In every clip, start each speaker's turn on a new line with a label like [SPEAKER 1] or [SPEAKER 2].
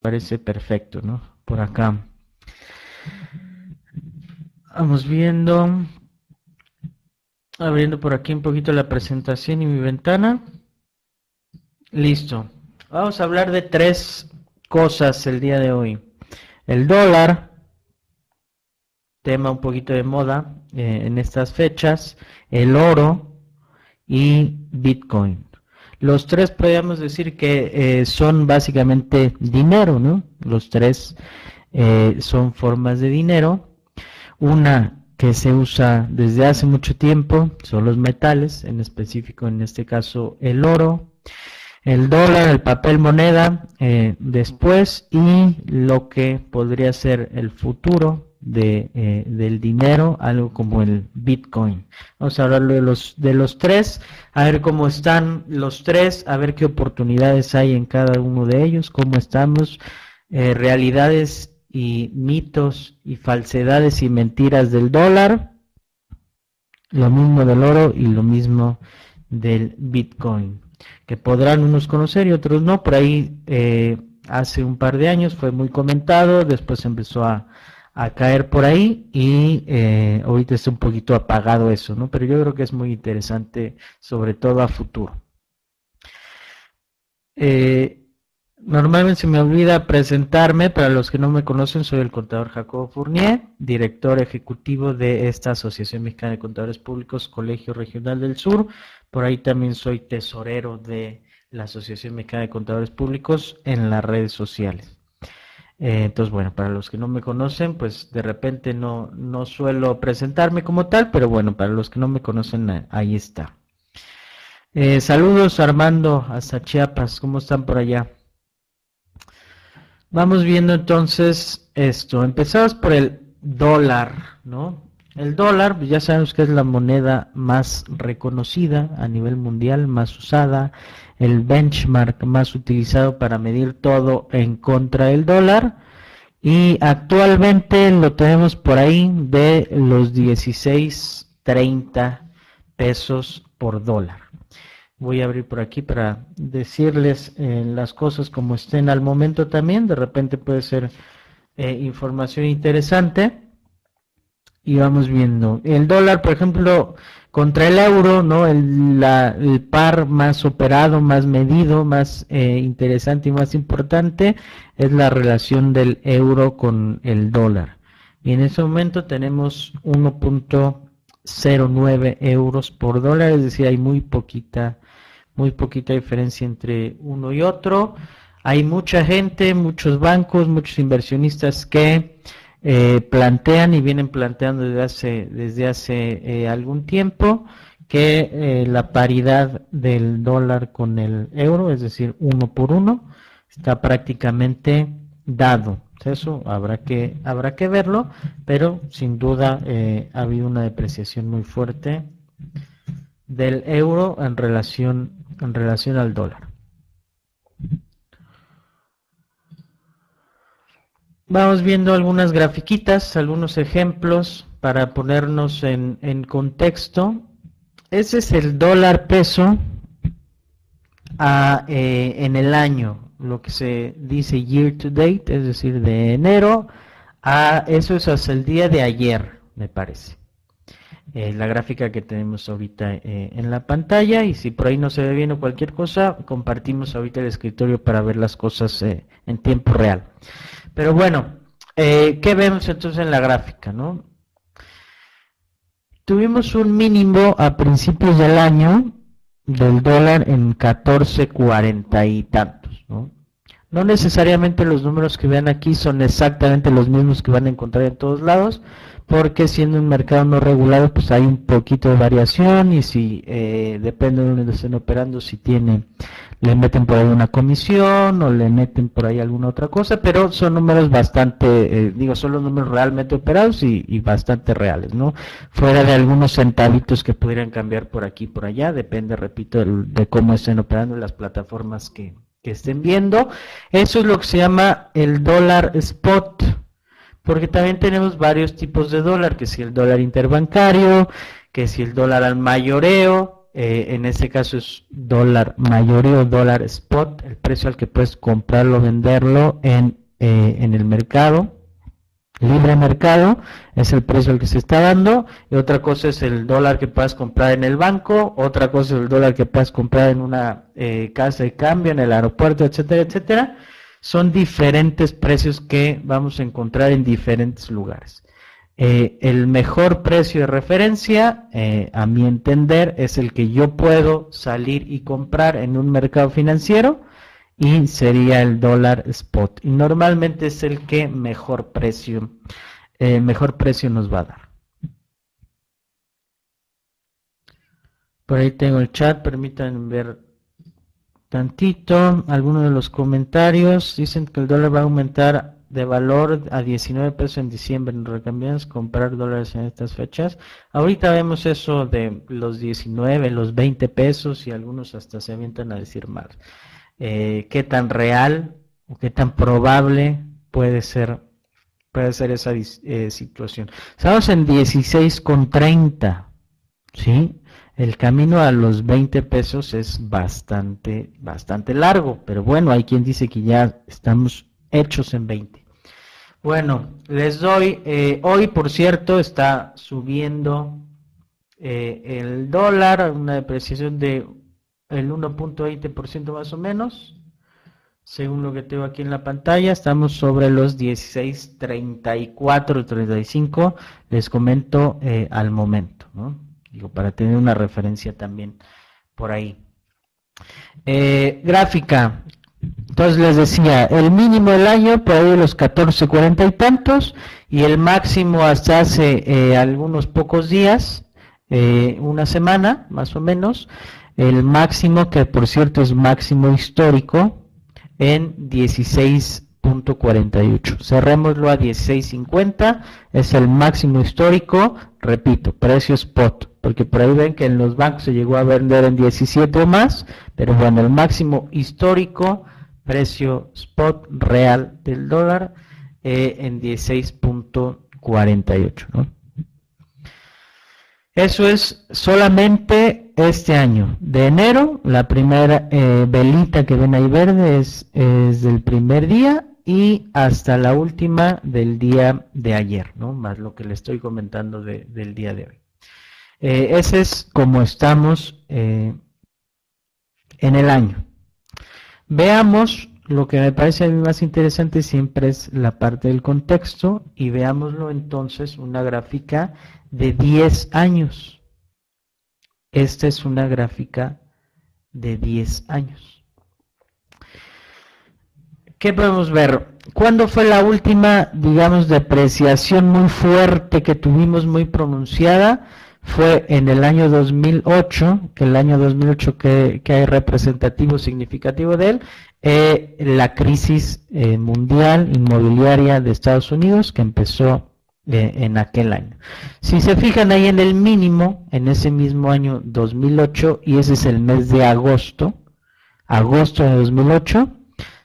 [SPEAKER 1] parece perfecto, ¿no? Por acá. Vamos viendo, abriendo por aquí un poquito la presentación y mi ventana. Listo. Vamos a hablar de tres cosas el día de hoy. El dólar, tema un poquito de moda eh, en estas fechas, el oro y Bitcoin. Los tres podríamos decir que eh, son básicamente dinero, ¿no? Los tres eh, son formas de dinero. Una que se usa desde hace mucho tiempo son los metales, en específico en este caso el oro, el dólar, el papel moneda, eh, después y lo que podría ser el futuro de, eh, del dinero, algo como el Bitcoin. Vamos a hablar de los, de los tres, a ver cómo están los tres, a ver qué oportunidades hay en cada uno de ellos, cómo estamos, eh, realidades y mitos y falsedades y mentiras del dólar, lo mismo del oro y lo mismo del Bitcoin, que podrán unos conocer y otros no, por ahí eh, hace un par de años fue muy comentado, después empezó a a caer por ahí y eh, ahorita está un poquito apagado eso, ¿no? Pero yo creo que es muy interesante, sobre todo a futuro. Eh, normalmente se me olvida presentarme, para los que no me conocen, soy el contador Jacobo Fournier, director ejecutivo de esta Asociación Mexicana de Contadores Públicos, Colegio Regional del Sur. Por ahí también soy tesorero de la Asociación Mexicana de Contadores Públicos en las redes sociales. Eh, entonces, bueno, para los que no me conocen, pues de repente no, no suelo presentarme como tal, pero bueno, para los que no me conocen, eh, ahí está. Eh, saludos Armando hasta Chiapas, ¿cómo están por allá? Vamos viendo entonces esto. Empezamos por el dólar, ¿no? El dólar, pues ya sabemos que es la moneda más reconocida a nivel mundial, más usada, el benchmark más utilizado para medir todo en contra del dólar. Y actualmente lo tenemos por ahí de los 16.30 pesos por dólar. Voy a abrir por aquí para decirles eh, las cosas como estén al momento también. De repente puede ser eh, información interesante. Y vamos viendo. El dólar, por ejemplo, contra el euro, ¿no? El, el par más operado, más medido, más eh, interesante y más importante es la relación del euro con el dólar. Y en ese momento tenemos 1.09 euros por dólar, es decir, hay muy poquita, muy poquita diferencia entre uno y otro. Hay mucha gente, muchos bancos, muchos inversionistas que eh, plantean y vienen planteando desde hace, desde hace eh, algún tiempo que eh, la paridad del dólar con el euro, es decir, uno por uno, está prácticamente dado. Eso habrá que, habrá que verlo, pero sin duda ha habido una depreciación muy fuerte del euro en relación, en relación al dólar. Vamos viendo algunas grafiquitas, algunos ejemplos para ponernos en, contexto. Ese es el dólar peso eh, en el año, lo que se dice year to date, es decir, de enero a eso es hasta el día de ayer, me parece. Eh, la gráfica que tenemos ahorita eh, en la pantalla y si por ahí no se ve bien o cualquier cosa, compartimos ahorita el escritorio para ver las cosas en tiempo real. Pero bueno, eh, ¿qué vemos entonces en la gráfica? Tuvimos un mínimo a principios del año del dólar en 14.40 y tantos. ¿no? no necesariamente los números que vean aquí son exactamente los mismos que van a encontrar en todos lados, porque siendo un mercado no regulado, pues hay un poquito de variación y si eh, depende de donde estén operando, si tiene, le meten por ahí una comisión o le meten por ahí alguna otra cosa, pero son números bastante, eh, digo, son los números realmente operados y, y, bastante reales, ¿no? Fuera de algunos centavitos que pudieran cambiar por aquí por allá, depende, repito, de cómo estén operando las plataformas que, que estén viendo. Eso es lo que se llama el dólar spot porque también tenemos varios tipos de dólar, que si el dólar interbancario, que si el dólar al mayoreo, eh, en este caso es dólar mayoreo, dólar spot, el precio al que puedes comprarlo o venderlo en, eh, en el mercado, libre mercado, es el precio al que se está dando, y otra cosa es el dólar que puedas comprar en el banco, otra cosa es el dólar que puedas comprar en una eh, casa de cambio, en el aeropuerto, etcétera, etcétera. Son diferentes precios que vamos a encontrar en diferentes lugares. Eh, el mejor precio de referencia, eh, a mi entender, es el que yo puedo salir y comprar en un mercado financiero y sería el dólar spot. Y normalmente es el que mejor precio, eh, mejor precio nos va a dar. Por ahí tengo el chat, permítanme ver tantito. Algunos de los comentarios dicen que el dólar va a aumentar de valor a 19 pesos en diciembre. ¿Nos recomiendas comprar dólares en estas fechas? Ahorita vemos eso de los 19, los 20 pesos y algunos hasta se avientan a decir más. Eh, ¿Qué tan real o qué tan probable puede ser, puede ser esa eh, situación? Estamos en 16,30, ¿sí? El camino a los 20 pesos es bastante, bastante largo, pero bueno, hay quien dice que ya estamos hechos en 20. Bueno, les doy, eh, hoy por cierto está subiendo eh, el dólar, una depreciación de el 1.20% más o menos, según lo que tengo aquí en la pantalla, estamos sobre los 16.34, 35, les comento eh, al momento, ¿no? Digo, para tener una referencia también por ahí. gráfica, entonces les decía, el mínimo del año por ahí los 14, 40 y tantos, y el máximo hasta hace eh, algunos pocos días, eh, una semana más o menos, el máximo que por cierto es máximo histórico en 16.48. Cerrémoslo a 16.50, es el máximo histórico, repito, precio spot, porque por ahí ven que en los bancos se llegó a vender en 17 o más, pero bueno, el máximo histórico precio spot real del dólar eh, en 16.48. ¿no? Eso es solamente este año. De enero, la primera eh, velita que ven ahí verde es, del primer día y hasta la última del día de ayer, ¿no? Más lo que le estoy comentando del día de hoy. Eh, ese es como estamos en el año. Veamos, lo que me parece a mí más interesante siempre es la parte del contexto y veámoslo entonces una gráfica de 10 años. Esta es una gráfica de 10 años. ¿Qué podemos ver? ¿Cuándo fue la última, digamos, depreciación muy fuerte que tuvimos, muy pronunciada? Fue en el año 2008, que el año 2008 que, que hay representativo significativo de él, eh, la crisis eh, mundial inmobiliaria de Estados Unidos que empezó eh, en aquel año. Si se fijan ahí en el mínimo, en ese mismo año 2008, y ese es el mes de agosto, agosto de 2008,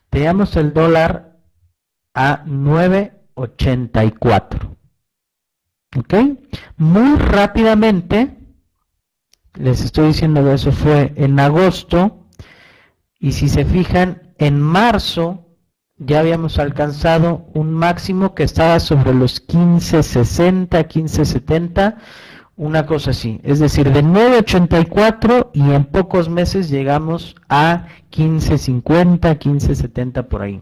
[SPEAKER 1] teníamos el dólar a 9.84. ¿Ok? Muy rápidamente, les estoy diciendo que eso fue en agosto, y si se fijan, en marzo ya habíamos alcanzado un máximo que estaba sobre los 15.60, 15.70, una cosa así. Es decir, de 9.84 y en pocos meses llegamos a 15.50, 15.70 por ahí.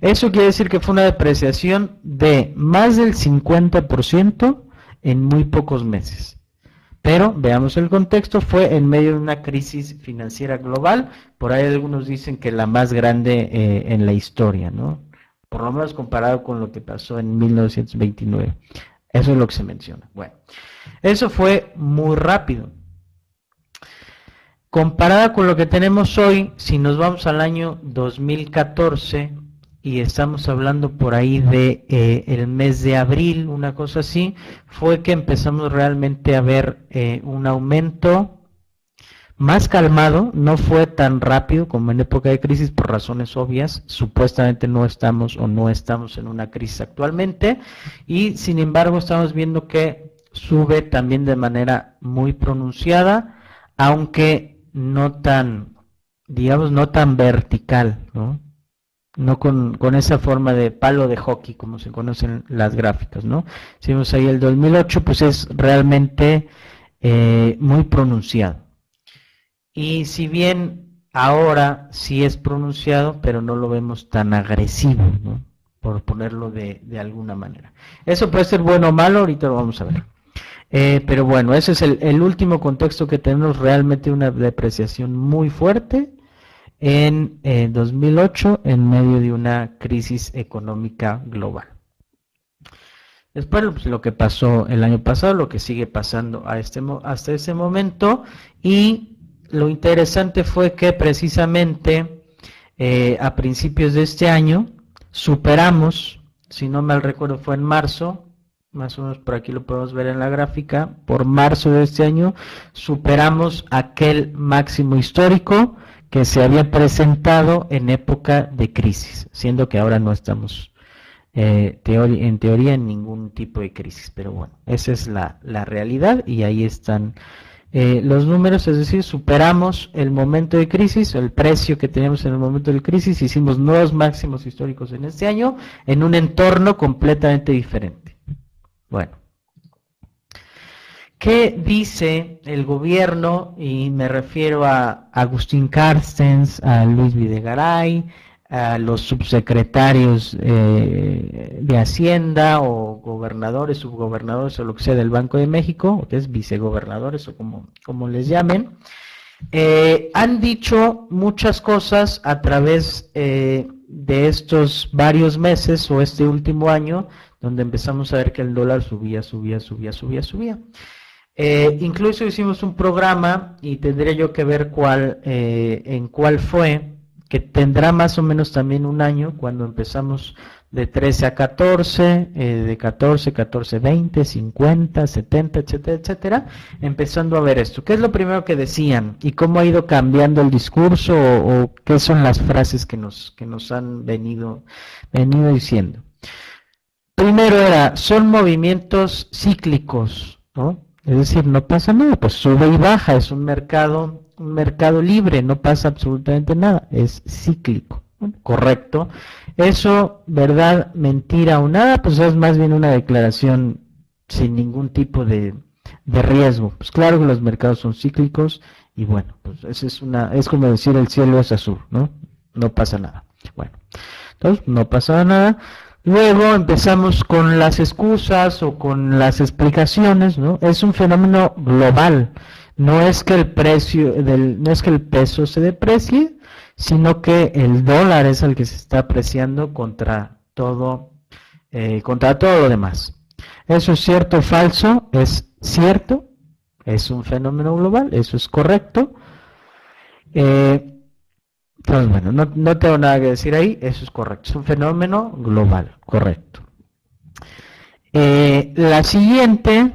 [SPEAKER 1] Eso quiere decir que fue una depreciación de más del 50% en muy pocos meses. Pero veamos el contexto, fue en medio de una crisis financiera global, por ahí algunos dicen que la más grande eh, en la historia, ¿no? Por lo menos comparado con lo que pasó en 1929. Eso es lo que se menciona. Bueno, eso fue muy rápido. Comparada con lo que tenemos hoy, si nos vamos al año 2014, y estamos hablando por ahí de eh, el mes de abril, una cosa así, fue que empezamos realmente a ver eh, un aumento más calmado, no fue tan rápido como en época de crisis por razones obvias, supuestamente no estamos o no estamos en una crisis actualmente y sin embargo estamos viendo que sube también de manera muy pronunciada aunque no tan, digamos, no tan vertical, ¿no? No con, esa forma de palo de hockey como se conocen las gráficas, ¿no? Si vemos ahí el 2008, pues es realmente eh, muy pronunciado. Y si bien ahora sí es pronunciado, pero no lo vemos tan agresivo, ¿no? Por ponerlo de, de alguna manera. Eso puede ser bueno o malo, ahorita lo vamos a ver. Eh, pero bueno, ese es el, último contexto que tenemos realmente una depreciación muy fuerte en 2008 eh, en medio de una crisis económica global. Después lo que pasó el año pasado, lo que sigue pasando a este, hasta ese momento y lo interesante fue que precisamente eh, a principios de este año superamos, si no mal recuerdo fue en marzo, más o menos por aquí lo podemos ver en la gráfica, por marzo de este año superamos aquel máximo histórico que se había presentado en época de crisis, siendo que ahora no estamos eh, en teoría en ningún tipo de crisis, pero bueno, esa es la, realidad y ahí están eh, los números, es decir, superamos el momento de crisis, el precio que teníamos en el momento de crisis, hicimos nuevos máximos históricos en este año en un entorno completamente diferente. Bueno. ¿Qué dice el gobierno? Y me refiero a Agustín Carstens, a Luis Videgaray, a los subsecretarios eh, de Hacienda o gobernadores, subgobernadores o lo que sea del Banco de México, que es vicegobernadores o como, como les llamen, eh, han dicho muchas cosas a través eh, de estos varios meses o este último año donde empezamos a ver que el dólar subía, subía, subía, subía, subía. Eh, incluso hicimos un programa y tendría yo que ver cuál, eh, en cuál fue, que tendrá más o menos también un año cuando empezamos de 13 a 14, eh, de 14, 14, 20, 50, 70, etcétera, etcétera, empezando a ver esto. ¿Qué es lo primero que decían y cómo ha ido cambiando el discurso o, o qué son las frases que nos, que nos han venido, venido diciendo? Primero era, son movimientos cíclicos, ¿no? Es decir, no pasa nada, pues sube y baja, es un mercado, un mercado libre, no pasa absolutamente nada, es cíclico, correcto. Eso, verdad, mentira o nada, pues es más bien una declaración sin ningún tipo de, riesgo. Pues claro que los mercados son cíclicos y bueno, pues es una, es como decir el cielo es azul, ¿no? No pasa nada. Bueno, entonces no pasa nada. Luego empezamos con las excusas o con las explicaciones, ¿no? Es un fenómeno global. No es que el precio del, no es que el peso se deprecie, sino que el dólar es el que se está apreciando contra todo, eh, contra todo lo demás. Eso es cierto o falso, es cierto, es un fenómeno global, eso es correcto. Eh, pues bueno, no, tengo nada que decir ahí, eso es correcto, es un fenómeno global, correcto. Eh, la siguiente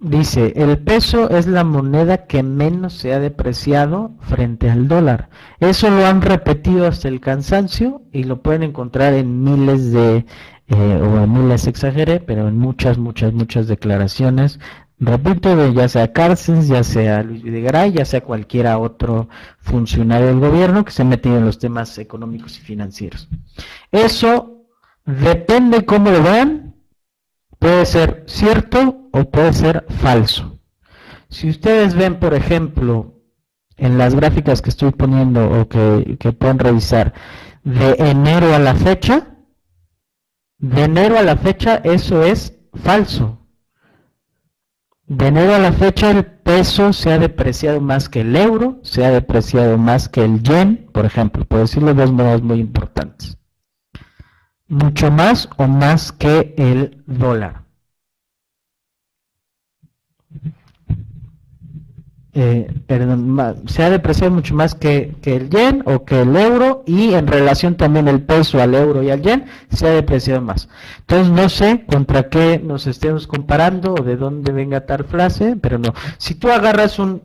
[SPEAKER 1] dice, el peso es la moneda que menos se ha depreciado frente al dólar. Eso lo han repetido hasta el cansancio y lo pueden encontrar en miles de, eh, o en miles exageré, pero en muchas, muchas, muchas declaraciones repito, ya sea Cárceles, ya sea Luis Videgaray, ya sea cualquiera otro funcionario del gobierno que se ha metido en los temas económicos y financieros. Eso depende cómo lo vean, puede ser cierto o puede ser falso. Si ustedes ven, por ejemplo, en las gráficas que estoy poniendo o que, que pueden revisar, de enero a la fecha, de enero a la fecha eso es falso de enero a la fecha el peso se ha depreciado más que el euro, se ha depreciado más que el yen, por ejemplo, por decirlo dos monedas muy importantes. Mucho más o más que el dólar. Eh, perdón, se ha depreciado mucho más que, el yen o que el euro y en relación también el peso al euro y al yen se ha depreciado más. Entonces no sé contra qué nos estemos comparando o de dónde venga tal frase, pero no. Si tú agarras un,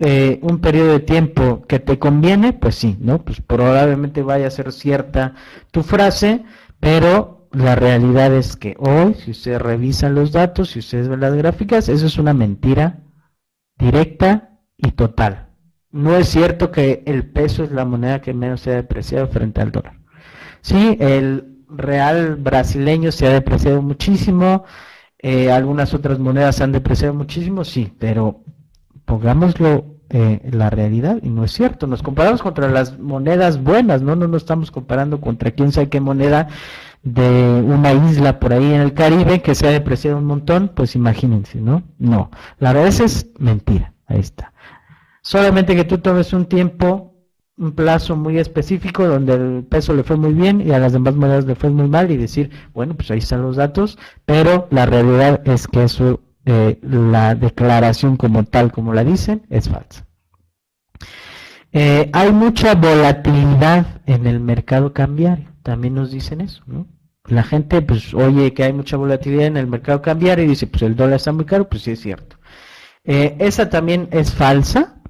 [SPEAKER 1] eh, un periodo de tiempo que te conviene, pues sí, ¿no? Pues probablemente vaya a ser cierta tu frase, pero la realidad es que hoy, si ustedes revisan los datos, si ustedes ven las gráficas, eso es una mentira directa y total. No es cierto que el peso es la moneda que menos se ha depreciado frente al dólar. Sí, el real brasileño se ha depreciado muchísimo, eh, algunas otras monedas se han depreciado muchísimo, sí, pero pongámoslo eh, la realidad y no es cierto. Nos comparamos contra las monedas buenas, no, no nos estamos comparando contra quién sabe qué moneda de una isla por ahí en el Caribe que se ha depreciado un montón, pues imagínense, ¿no? No, la verdad es mentira, ahí está. Solamente que tú tomes un tiempo, un plazo muy específico donde el peso le fue muy bien y a las demás monedas le fue muy mal y decir, bueno, pues ahí están los datos, pero la realidad es que eso, eh, la declaración como tal, como la dicen, es falsa. Eh, hay mucha volatilidad en el mercado cambiario, también nos dicen eso, ¿no? La gente pues oye que hay mucha volatilidad en el mercado cambiario y dice pues el dólar está muy caro, pues sí es cierto. Eh, esa también es falsa.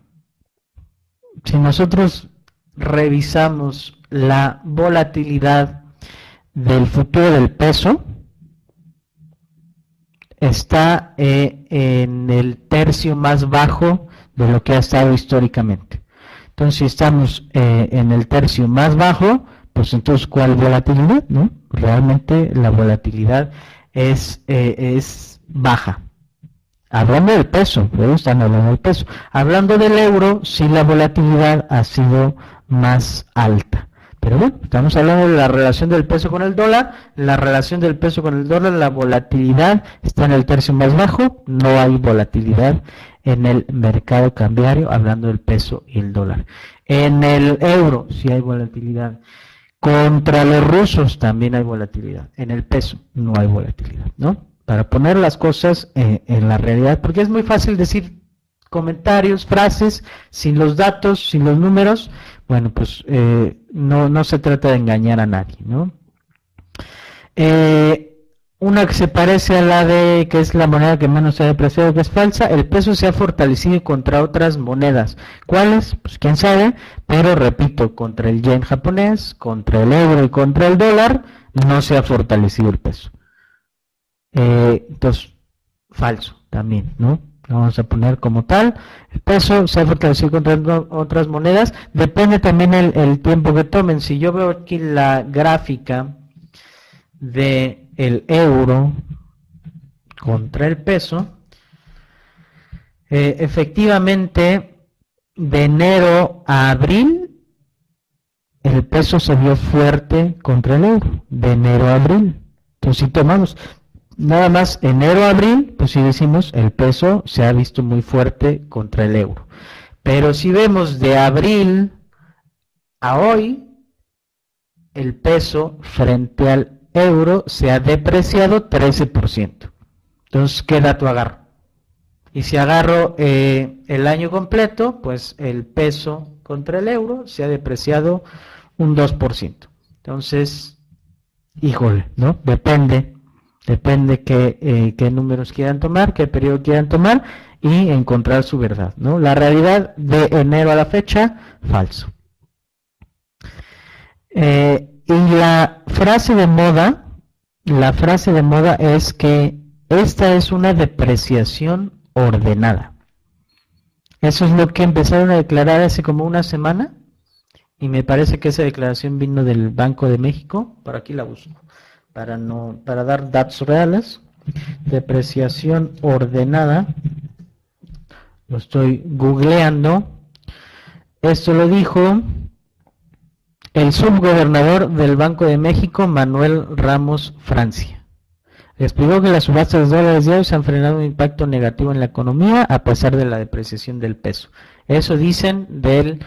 [SPEAKER 1] Si nosotros revisamos la volatilidad del futuro del peso, está eh, en el tercio más bajo de lo que ha estado históricamente. Entonces, si estamos eh, en el tercio más bajo, pues entonces, ¿cuál volatilidad? ¿No? Realmente la volatilidad es, eh, es baja. Hablando del peso, están hablando del peso. Hablando del euro, sí la volatilidad ha sido más alta. Pero bueno, estamos hablando de la relación del peso con el dólar. La relación del peso con el dólar, la volatilidad está en el tercio más bajo. No hay volatilidad en el mercado cambiario, hablando del peso y el dólar. En el euro sí hay volatilidad. Contra los rusos también hay volatilidad. En el peso no hay volatilidad, ¿no? Para poner las cosas eh, en la realidad, porque es muy fácil decir comentarios, frases, sin los datos, sin los números. Bueno, pues eh, no, no se trata de engañar a nadie, ¿no? Eh, una que se parece a la de que es la moneda que menos se ha depreciado, que es falsa, el peso se ha fortalecido contra otras monedas. ¿Cuáles? Pues quién sabe, pero repito, contra el yen japonés, contra el euro y contra el dólar, no se ha fortalecido el peso. Eh, entonces, falso también, ¿no? Vamos a poner como tal, el peso se ha fortalecido contra otras monedas, depende también el, el tiempo que tomen. Si yo veo aquí la gráfica de el euro contra el peso, eh, efectivamente de enero a abril el peso se vio fuerte contra el euro, de enero a abril. Entonces si tomamos nada más enero a abril, pues si decimos el peso se ha visto muy fuerte contra el euro. Pero si vemos de abril a hoy, el peso frente al euro se ha depreciado 13%. Entonces, ¿qué dato agarro? Y si agarro eh, el año completo, pues el peso contra el euro se ha depreciado un 2%. Entonces, híjole, ¿no? Depende, depende qué, eh, qué números quieran tomar, qué periodo quieran tomar y encontrar su verdad, ¿no? La realidad de enero a la fecha, falso. Eh, y la frase de moda, la frase de moda es que esta es una depreciación ordenada. Eso es lo que empezaron a declarar hace como una semana y me parece que esa declaración vino del Banco de México, por aquí la busco, para no para dar datos reales. Depreciación ordenada. Lo estoy googleando. Esto lo dijo el subgobernador del Banco de México, Manuel Ramos Francia, explicó que las subastas de dólares diarios han frenado un impacto negativo en la economía a pesar de la depreciación del peso. Eso dicen del,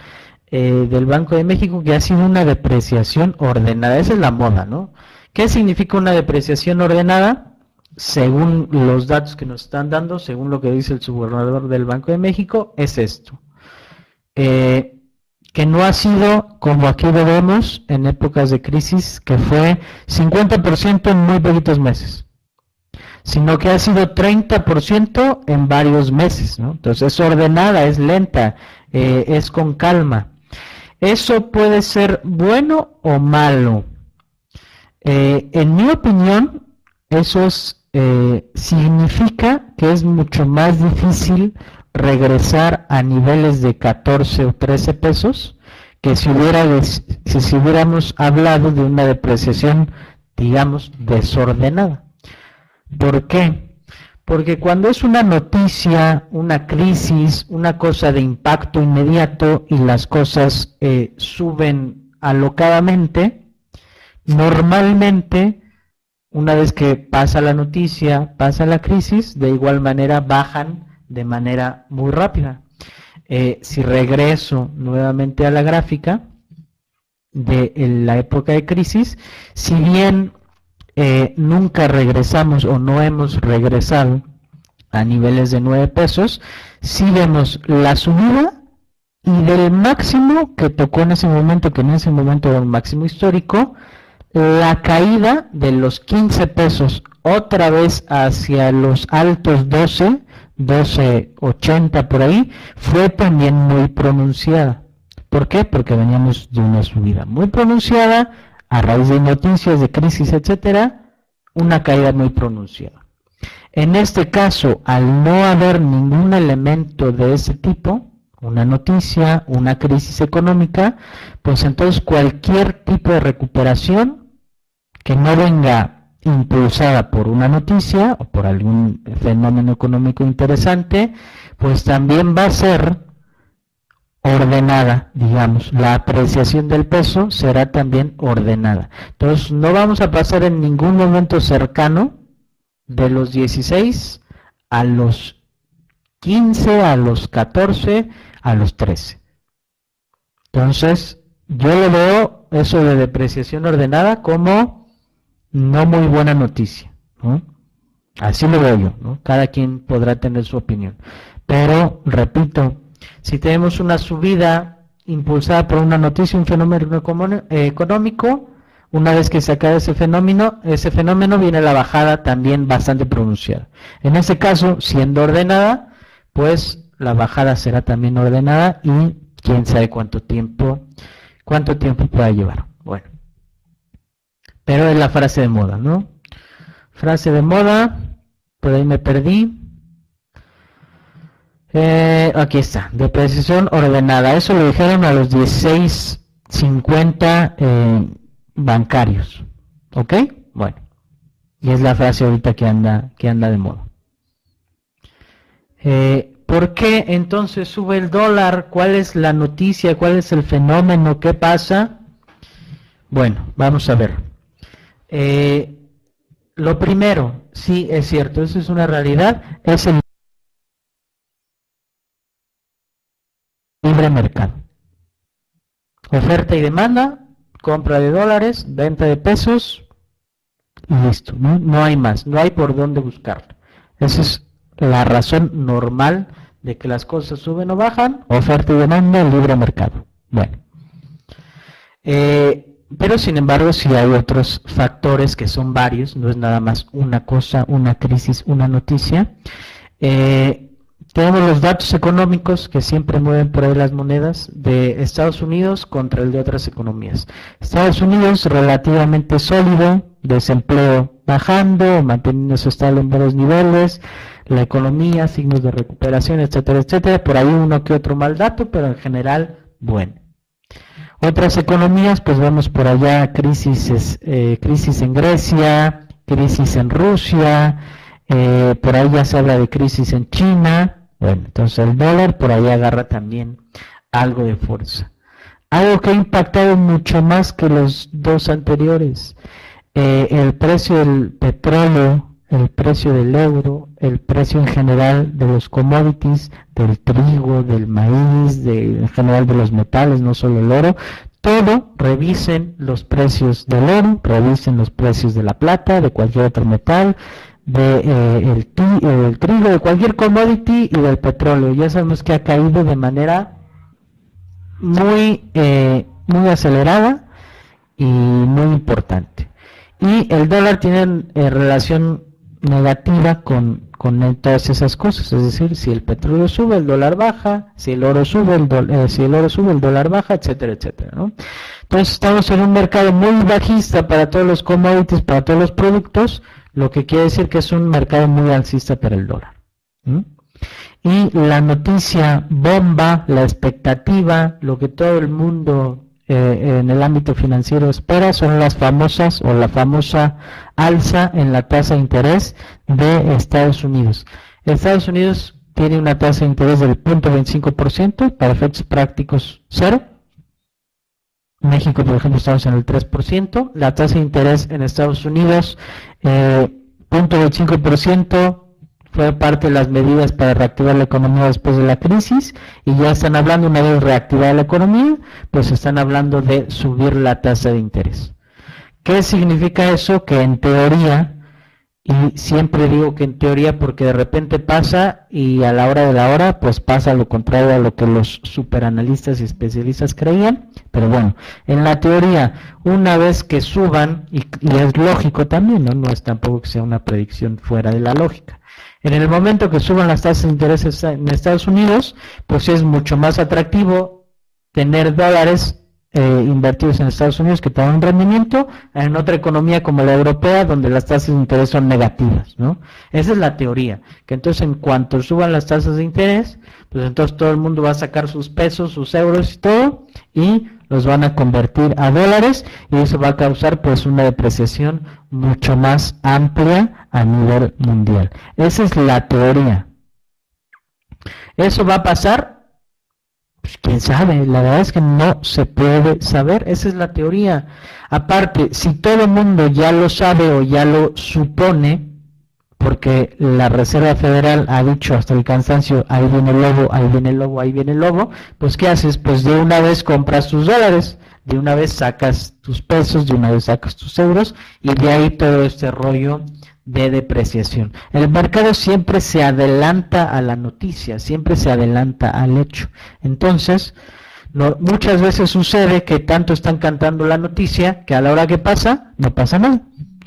[SPEAKER 1] eh, del Banco de México que ha sido una depreciación ordenada. Esa es la moda, ¿no? ¿Qué significa una depreciación ordenada? Según los datos que nos están dando, según lo que dice el subgobernador del Banco de México, es esto. Eh, que no ha sido como aquí vemos en épocas de crisis, que fue 50% en muy poquitos meses, sino que ha sido 30% en varios meses. ¿no? Entonces es ordenada, es lenta, eh, es con calma. Eso puede ser bueno o malo. Eh, en mi opinión, eso es, eh, significa que es mucho más difícil regresar a niveles de 14 o 13 pesos que si, hubiera, si hubiéramos hablado de una depreciación, digamos, desordenada. ¿Por qué? Porque cuando es una noticia, una crisis, una cosa de impacto inmediato y las cosas eh, suben alocadamente, normalmente, una vez que pasa la noticia, pasa la crisis, de igual manera bajan de manera muy rápida. Eh, si regreso nuevamente a la gráfica de la época de crisis, si bien eh, nunca regresamos o no hemos regresado a niveles de 9 pesos, si vemos la subida y del máximo que tocó en ese momento, que en ese momento era un máximo histórico, la caída de los 15 pesos otra vez hacia los altos 12 1280 por ahí, fue también muy pronunciada. ¿Por qué? Porque veníamos de una subida muy pronunciada, a raíz de noticias de crisis, etcétera, una caída muy pronunciada. En este caso, al no haber ningún elemento de ese tipo, una noticia, una crisis económica, pues entonces cualquier tipo de recuperación que no venga impulsada por una noticia o por algún fenómeno económico interesante, pues también va a ser ordenada, digamos. La apreciación del peso será también ordenada. Entonces, no vamos a pasar en ningún momento cercano de los 16 a los 15, a los 14, a los 13. Entonces, yo lo veo eso de depreciación ordenada como no muy buena noticia. Así lo veo yo. ¿no? Cada quien podrá tener su opinión. Pero, repito, si tenemos una subida impulsada por una noticia, un fenómeno eh, económico, una vez que se acabe ese fenómeno, ese fenómeno viene la bajada también bastante pronunciada. En ese caso, siendo ordenada, pues la bajada será también ordenada y quién sabe cuánto tiempo, cuánto tiempo pueda llevar. Pero es la frase de moda, ¿no? Frase de moda, por ahí me perdí. Eh, aquí está, depreciación ordenada. Eso lo dijeron a los 16.50 eh, bancarios. ¿Ok? Bueno. Y es la frase ahorita que anda, que anda de moda. Eh, ¿Por qué entonces sube el dólar? ¿Cuál es la noticia? ¿Cuál es el fenómeno? ¿Qué pasa? Bueno, vamos a ver. Eh, lo primero, sí es cierto, eso es una realidad, es el libre mercado. Oferta y demanda, compra de dólares, venta de pesos, y listo, ¿no? no hay más, no hay por dónde buscarlo. Esa es la razón normal de que las cosas suben o bajan, oferta y demanda, libre mercado. Bueno. Eh, pero sin embargo, si hay otros factores que son varios, no es nada más una cosa, una crisis, una noticia. Eh, tenemos los datos económicos que siempre mueven por ahí las monedas de Estados Unidos contra el de otras economías. Estados Unidos relativamente sólido, desempleo bajando, manteniéndose estable en varios niveles, la economía, signos de recuperación, etcétera, etcétera. Por ahí uno que otro mal dato, pero en general bueno. Otras economías, pues vemos por allá crisis, eh, crisis en Grecia, crisis en Rusia, eh, por ahí ya se habla de crisis en China. Bueno, entonces el dólar por ahí agarra también algo de fuerza. Algo que ha impactado mucho más que los dos anteriores, eh, el precio del petróleo el precio del euro, el precio en general de los commodities, del trigo, del maíz, de, en general de los metales, no solo el oro, todo, revisen los precios del oro, revisen los precios de la plata, de cualquier otro metal, de eh, el, el, trigo, de cualquier commodity y del petróleo. Ya sabemos que ha caído de manera muy, eh, muy acelerada y muy importante. Y el dólar tiene eh, relación negativa con, con todas esas cosas, es decir, si el petróleo sube, el dólar baja, si el oro sube, el, eh, si el oro sube, el dólar baja, etcétera, etcétera, ¿no? Entonces estamos en un mercado muy bajista para todos los commodities, para todos los productos, lo que quiere decir que es un mercado muy alcista para el dólar. Y la noticia bomba, la expectativa, lo que todo el mundo eh, en el ámbito financiero espera son las famosas o la famosa alza en la tasa de interés de Estados Unidos. Estados Unidos tiene una tasa de interés del 0.25%, para efectos prácticos cero. México, por ejemplo, estamos en el 3%. La tasa de interés en Estados Unidos, eh, 0.25%, fue parte de las medidas para reactivar la economía después de la crisis y ya están hablando, una vez reactivada la economía, pues están hablando de subir la tasa de interés. ¿Qué significa eso? Que en teoría y siempre digo que en teoría porque de repente pasa y a la hora de la hora pues pasa lo contrario a lo que los superanalistas y especialistas creían. Pero bueno, en la teoría, una vez que suban, y, es lógico también, ¿no? no es tampoco que sea una predicción fuera de la lógica. En el momento que suban las tasas de interés en Estados Unidos, pues es mucho más atractivo tener dólares eh, invertidos en Estados Unidos que tengan un rendimiento en otra economía como la europea donde las tasas de interés son negativas, ¿no? Esa es la teoría, que entonces en cuanto suban las tasas de interés, pues entonces todo el mundo va a sacar sus pesos, sus euros y todo y los van a convertir a dólares y eso va a causar pues una depreciación mucho más amplia a nivel mundial. Esa es la teoría. ¿Eso va a pasar? Pues quién sabe, la verdad es que no se puede saber, esa es la teoría. Aparte, si todo el mundo ya lo sabe o ya lo supone, porque la Reserva Federal ha dicho hasta el cansancio, ahí viene el lobo, ahí viene el lobo, ahí viene el lobo, pues ¿qué haces? Pues de una vez compras tus dólares, de una vez sacas tus pesos, de una vez sacas tus euros y de ahí todo este rollo de depreciación. El mercado siempre se adelanta a la noticia, siempre se adelanta al hecho. Entonces, muchas veces sucede que tanto están cantando la noticia que a la hora que pasa, no pasa nada.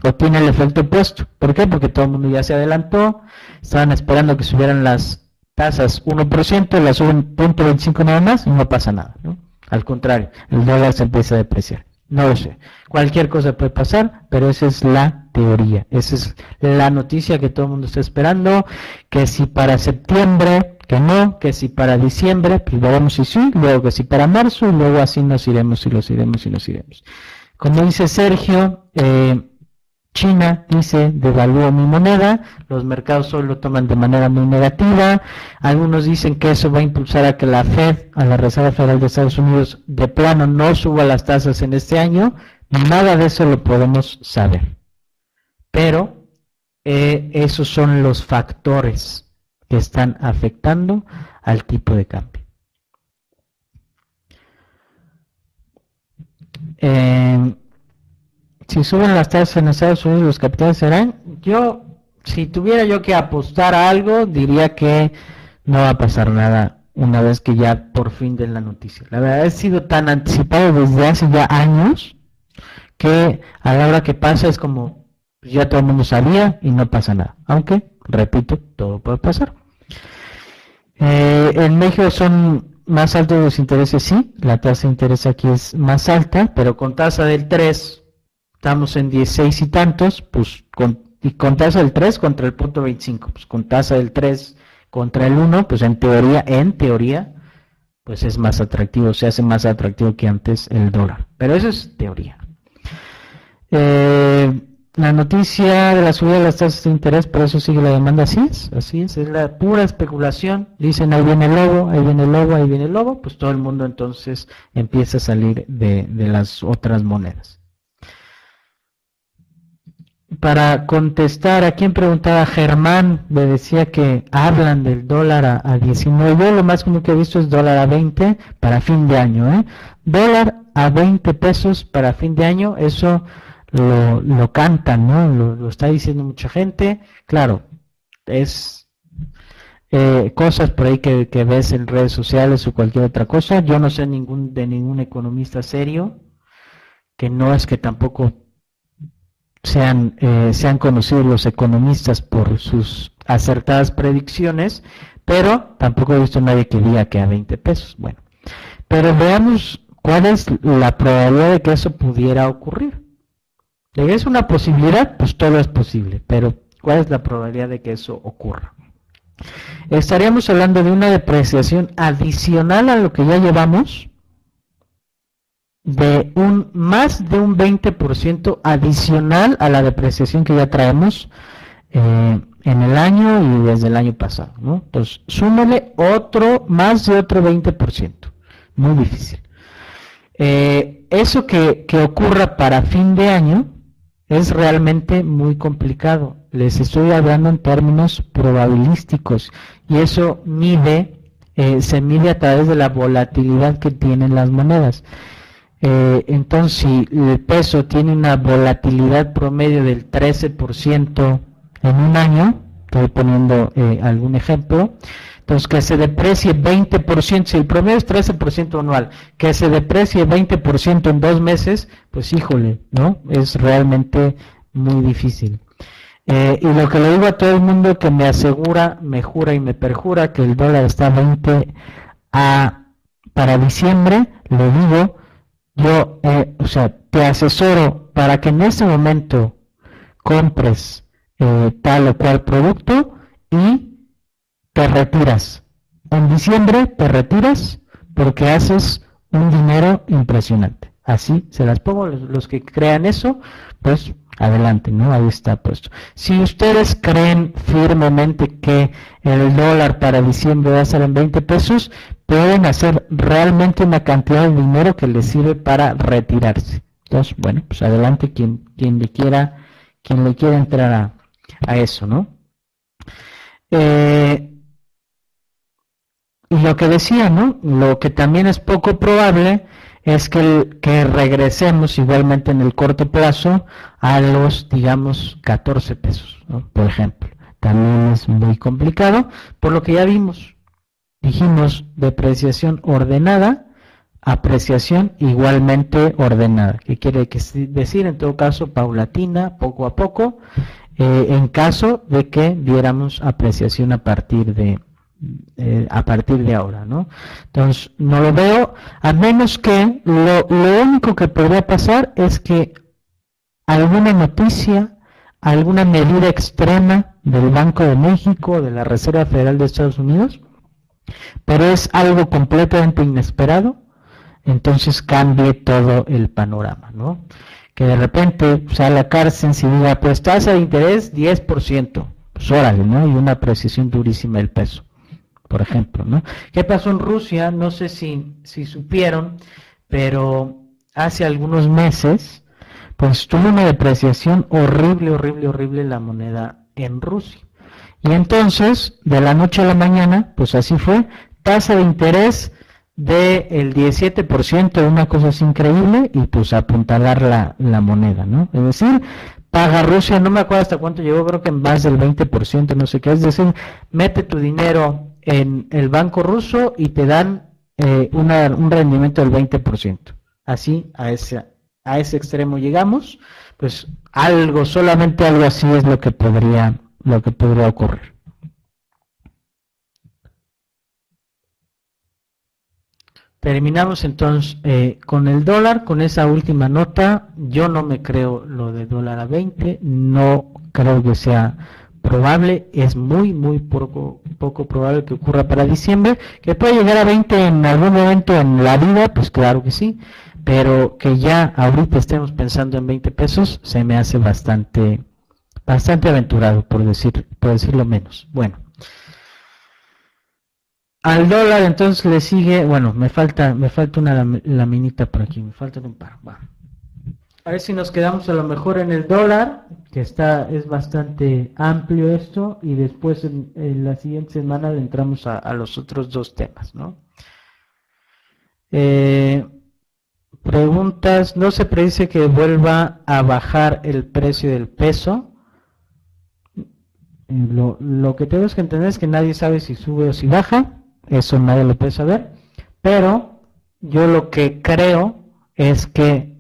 [SPEAKER 1] O tiene el efecto opuesto. ¿Por qué? Porque todo el mundo ya se adelantó, estaban esperando que subieran las tasas 1%, las suben 0.25 nada más y no pasa nada. Al contrario, el dólar se empieza a depreciar. No lo sé. Cualquier cosa puede pasar, pero esa es la teoría. Esa es la noticia que todo el mundo está esperando. Que si para septiembre, que no, que si para diciembre, pues veremos si sí, luego que si para marzo, y luego así nos iremos y nos iremos y nos iremos. Como dice Sergio, eh, China dice devalúo mi moneda, los mercados solo lo toman de manera muy negativa, algunos dicen que eso va a impulsar a que la Fed, a la Reserva Federal de Estados Unidos, de plano no suba las tasas en este año, nada de eso lo podemos saber. Pero eh, esos son los factores que están afectando al tipo de cambio. Eh, si suben las tasas en Estados Unidos, los capitales serán. Yo, si tuviera yo que apostar a algo, diría que no va a pasar nada una vez que ya por fin den la noticia. La verdad, ha sido tan anticipado desde hace ya años que a la hora que pasa es como ya todo el mundo sabía y no pasa nada. Aunque, repito, todo puede pasar. Eh, en México son más altos los intereses, sí, la tasa de interés aquí es más alta, pero con tasa del 3 estamos en 16 y tantos, pues con, y con tasa del 3 contra el punto 25, pues con tasa del 3 contra el 1, pues en teoría, en teoría, pues es más atractivo, se hace más atractivo que antes el dólar. Pero eso es teoría. Eh, la noticia de la subida de las tasas de interés, por eso sigue la demanda, así es, así es, es la pura especulación. Dicen ahí viene el lobo, ahí viene el lobo, ahí viene el lobo, pues todo el mundo entonces empieza a salir de las otras monedas para contestar a quien preguntaba Germán, me decía que hablan del dólar a, 19. Yo lo más común que he visto es dólar a 20 para fin de año. ¿eh? Dólar a 20 pesos para fin de año, eso lo, lo cantan, ¿no? Lo, está diciendo mucha gente. Claro, es eh, cosas por ahí que, que ves en redes sociales o cualquier otra cosa. Yo no sé ningún de ningún economista serio, que no es que tampoco sean, eh, sean conocidos los economistas por sus acertadas predicciones, pero tampoco he visto nadie que diga que a 20 pesos. Bueno, pero veamos cuál es la probabilidad de que eso pudiera ocurrir. Es una posibilidad, pues todo es posible, pero ¿cuál es la probabilidad de que eso ocurra? estaríamos hablando de una depreciación adicional a lo que ya llevamos de un más de un 20% adicional a la depreciación que ya traemos eh, en el año y desde el año pasado. Entonces, súmele otro, más de otro 20%. Muy difícil. Eh, eso que, que ocurra para fin de año es realmente muy complicado. Les estoy hablando en términos probabilísticos y eso mide, eh, se mide a través de la volatilidad que tienen las monedas. Eh, entonces, si el peso tiene una volatilidad promedio del 13% en un año, estoy poniendo eh, algún ejemplo, entonces que se deprecie 20%, si el promedio es 13% anual, que se deprecie 20% en dos meses, pues híjole, ¿no? Es realmente muy difícil. Eh, y lo que le digo a todo el mundo que me asegura, me jura y me perjura que el dólar está 20 a, para diciembre, le digo, yo, eh, o sea, te asesoro para que en ese momento compres eh, tal o cual producto y te retiras. En diciembre te retiras porque haces un dinero impresionante. Así se las pongo, los, que crean eso, pues adelante, ¿no? Ahí está puesto. Si ustedes creen firmemente que el dólar para diciembre va a ser en 20 pesos, pueden hacer realmente una cantidad de dinero que les sirve para retirarse. Entonces, bueno, pues adelante quien, quien le quiera, quien le quiera entrar a, eso, ¿no? Eh, y lo que decía, ¿no? Lo que también es poco probable es que, que regresemos igualmente en el corto plazo a los, digamos, 14 pesos, ¿no? por ejemplo. También es muy complicado, por lo que ya vimos. Dijimos depreciación ordenada, apreciación igualmente ordenada, que quiere decir en todo caso paulatina, poco a poco, eh, en caso de que viéramos apreciación a partir de eh, a partir de ahora, ¿no? Entonces, no lo veo, a menos que lo, lo único que podría pasar es que alguna noticia, alguna medida extrema del Banco de México, de la Reserva Federal de Estados Unidos, pero es algo completamente inesperado, entonces cambie todo el panorama, ¿no? que de repente sale a la cárcel y diga, pues tasa de interés 10%, pues órale, ¿no? Y una apreciación durísima del peso, por ejemplo, ¿no? ¿Qué pasó en Rusia? No sé si, si supieron, pero hace algunos meses, pues tuvo una depreciación horrible, horrible, horrible la moneda en Rusia. Y entonces, de la noche a la mañana, pues así fue, tasa de interés del 17%, una cosa es increíble, y pues apuntalar la, la moneda, ¿no? Es decir, paga Rusia, no me acuerdo hasta cuánto llegó, creo que en más del 20%, no sé qué, es decir, mete tu dinero en el banco ruso y te dan eh, un rendimiento del 20%. Así, a ese, a ese extremo llegamos, pues algo, solamente algo así es lo que podría, lo que podría ocurrir. Terminamos entonces eh, con el dólar, con esa última nota. Yo no me creo lo de dólar a 20, no creo que sea probable, es muy, muy poco, poco probable que ocurra para diciembre. Que puede llegar a 20 en algún momento en la vida, pues claro que sí, pero que ya ahorita estemos pensando en 20 pesos se me hace bastante, bastante aventurado, por, decir, por decirlo menos. Bueno. Al dólar entonces le sigue, bueno, me falta, me falta una laminita por aquí, me faltan un par. A ver si nos quedamos a lo mejor en el dólar, que está, es bastante amplio esto, y después en, la siguiente semana entramos a, los otros dos temas, ¿no? Eh, preguntas, ¿no se predice que vuelva a bajar el precio del peso? Lo, lo que tenemos que entender es que nadie sabe si sube o si baja eso nadie lo puede saber, pero yo lo que creo es que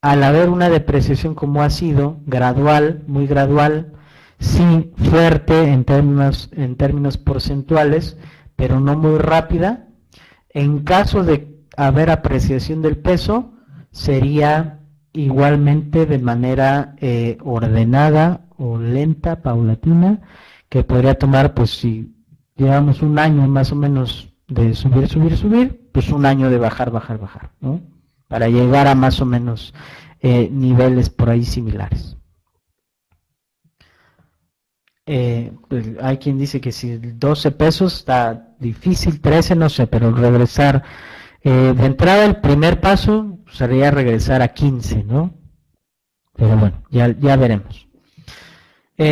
[SPEAKER 1] al haber una depreciación como ha sido, gradual, muy gradual, sí fuerte en términos, en términos porcentuales, pero no muy rápida, en caso de haber apreciación del peso, sería igualmente de manera eh, ordenada o lenta, paulatina, que podría tomar, pues si llevamos un año más o menos de subir, subir, subir, pues un año de bajar, bajar, bajar, ¿no? Para llegar a más o menos eh, niveles por ahí similares. Eh, pues hay quien dice que si 12 pesos está difícil, 13 no sé, pero regresar, eh, de entrada el primer paso sería regresar a 15, ¿no? Pero bueno, ya, ya veremos.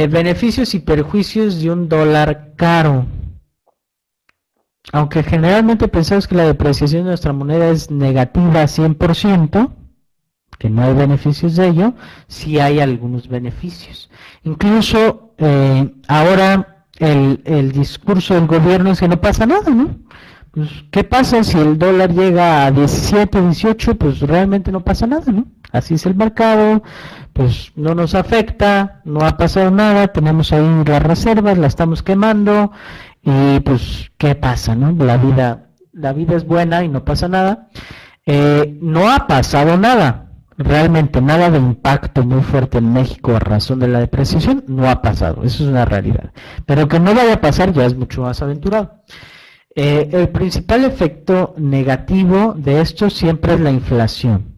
[SPEAKER 1] Beneficios y perjuicios de un dólar caro aunque generalmente pensamos que la depreciación de nuestra moneda es negativa 100%, que no hay beneficios de ello, sí hay algunos beneficios. Incluso eh, ahora el, el, discurso del gobierno es que no pasa nada, ¿no? Pues, ¿qué pasa si el dólar llega a 17, 18? Pues realmente no pasa nada, ¿no? Así es el mercado, pues no nos afecta, no ha pasado nada, tenemos ahí las reservas, la estamos quemando, y pues, ¿qué pasa, no? La vida, la vida es buena y no pasa nada. Eh, no ha pasado nada, realmente nada de impacto muy fuerte en México a razón de la depreciación, no ha pasado, eso es una realidad. Pero que no vaya a pasar ya es mucho más aventurado. Eh, el principal efecto negativo de esto siempre es la inflación.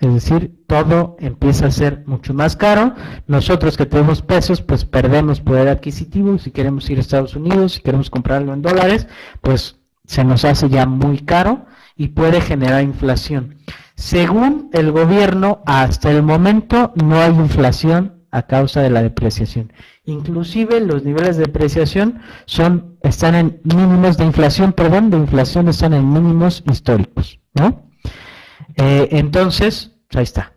[SPEAKER 1] Es decir, todo empieza a ser mucho más caro. Nosotros que tenemos pesos, pues perdemos poder adquisitivo. Si queremos ir a Estados Unidos, si queremos comprarlo en dólares, pues se nos hace ya muy caro y puede generar inflación. Según el gobierno, hasta el momento no hay inflación a causa de la depreciación. Inclusive los niveles de depreciación son, están en mínimos de inflación, perdón, de inflación están en mínimos históricos, ¿no? Eh, entonces, ahí está.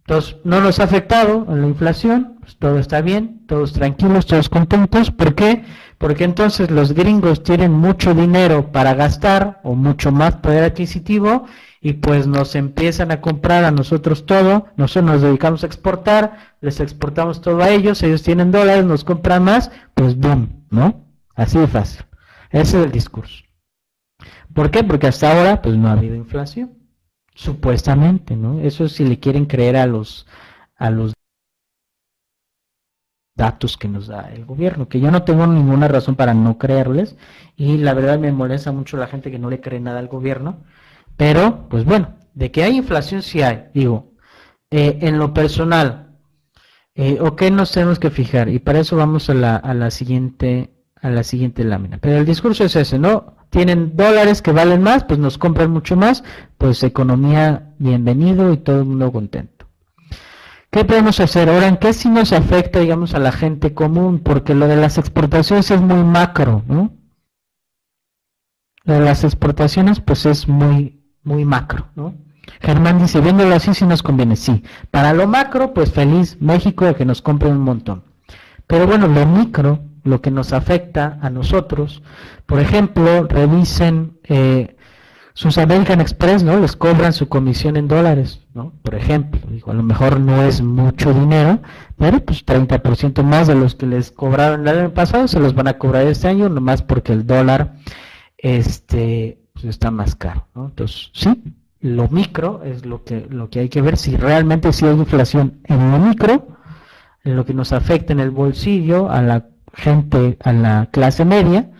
[SPEAKER 1] Entonces, no nos ha afectado la inflación, pues, todo está bien, todos tranquilos, todos contentos. ¿Por qué? Porque entonces los gringos tienen mucho dinero para gastar o mucho más poder adquisitivo y pues nos empiezan a comprar a nosotros todo, nosotros nos dedicamos a exportar, les exportamos todo a ellos, ellos tienen dólares, nos compran más, pues boom, ¿no? Así de fácil. Ese es el discurso. ¿Por qué? Porque hasta ahora pues no ha habido inflación. Supuestamente, ¿no? Eso si le quieren creer a los, a los datos que nos da el gobierno, que yo no tengo ninguna razón para no creerles y la verdad me molesta mucho la gente que no le cree nada al gobierno, pero pues bueno, de que hay inflación sí hay, digo, eh, en lo personal, eh, ¿o nos tenemos que fijar? Y para eso vamos a la, a la siguiente a la siguiente lámina. Pero el discurso es ese, ¿no? Tienen dólares que valen más, pues nos compran mucho más, pues economía bienvenido y todo el mundo contento. ¿Qué podemos hacer ahora? ¿En qué sí nos afecta, digamos, a la gente común? Porque lo de las exportaciones es muy macro, ¿no? Lo de las exportaciones, pues es muy, muy macro, ¿no? Germán dice, viéndolo así sí nos conviene, sí. Para lo macro, pues feliz México de que nos compren un montón. Pero bueno, lo micro, lo que nos afecta a nosotros. Por ejemplo, revisen eh, sus American Express, ¿no? Les cobran su comisión en dólares, ¿no? Por ejemplo, digo, a lo mejor no es mucho dinero, pero pues 30% más de los que les cobraron el año pasado se los van a cobrar este año, nomás porque el dólar este pues, está más caro, ¿no? Entonces, sí, lo micro es lo que lo que hay que ver si realmente si hay inflación en lo micro, en lo que nos afecta en el bolsillo, a la gente a la clase media,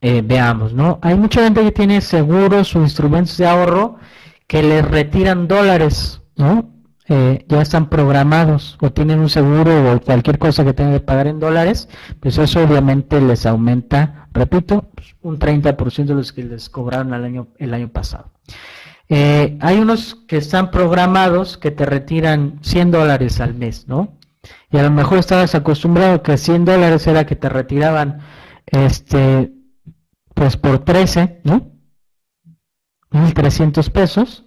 [SPEAKER 1] eh, veamos, ¿no? Hay mucha gente que tiene seguros o instrumentos de ahorro que les retiran dólares, ¿no? Eh, ya están programados o tienen un seguro o cualquier cosa que tengan que pagar en dólares, pues eso obviamente les aumenta, repito, pues, un 30% de los que les cobraron el año, el año pasado. Eh, hay unos que están programados que te retiran 100 dólares al mes, ¿no? Y a lo mejor estabas acostumbrado que 100 dólares era que te retiraban este pues por 13, ¿no? 1300 pesos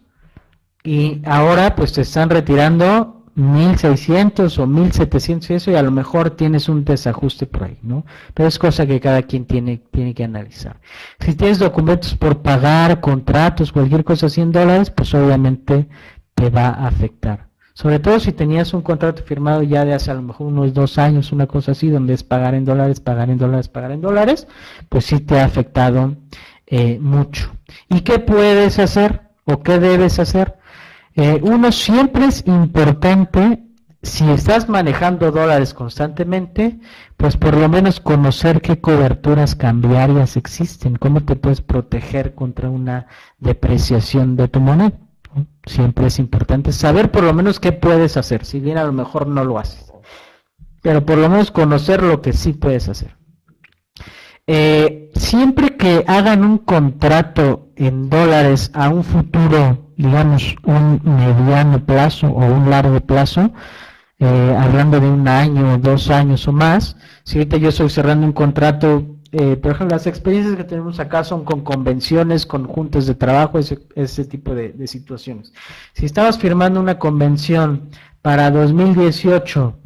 [SPEAKER 1] y ahora pues te están retirando 1600 o 1700 y eso y a lo mejor tienes un desajuste por ahí, ¿no? Pero es cosa que cada quien tiene, tiene que analizar. Si tienes documentos por pagar, contratos, cualquier cosa 100 dólares, pues obviamente te va a afectar. Sobre todo si tenías un contrato firmado ya de hace a lo mejor unos dos años, una cosa así, donde es pagar en dólares, pagar en dólares, pagar en dólares, pues sí te ha afectado eh, mucho. ¿Y qué puedes hacer o qué debes hacer? Eh, uno siempre es importante si estás manejando dólares constantemente, pues por lo menos conocer qué coberturas cambiarias existen, cómo te puedes proteger contra una depreciación de tu moneda. Siempre es importante saber por lo menos qué puedes hacer, si bien a lo mejor no lo haces, pero por lo menos conocer lo que sí puedes hacer. Eh, siempre que hagan un contrato en dólares a un futuro, digamos, un mediano plazo o un largo plazo, eh, hablando de un año, dos años o más. Si ahorita yo estoy cerrando un contrato, eh, por ejemplo, las experiencias que tenemos acá son con convenciones, con juntas de trabajo, ese, tipo de, situaciones. Si estabas firmando una convención para 2018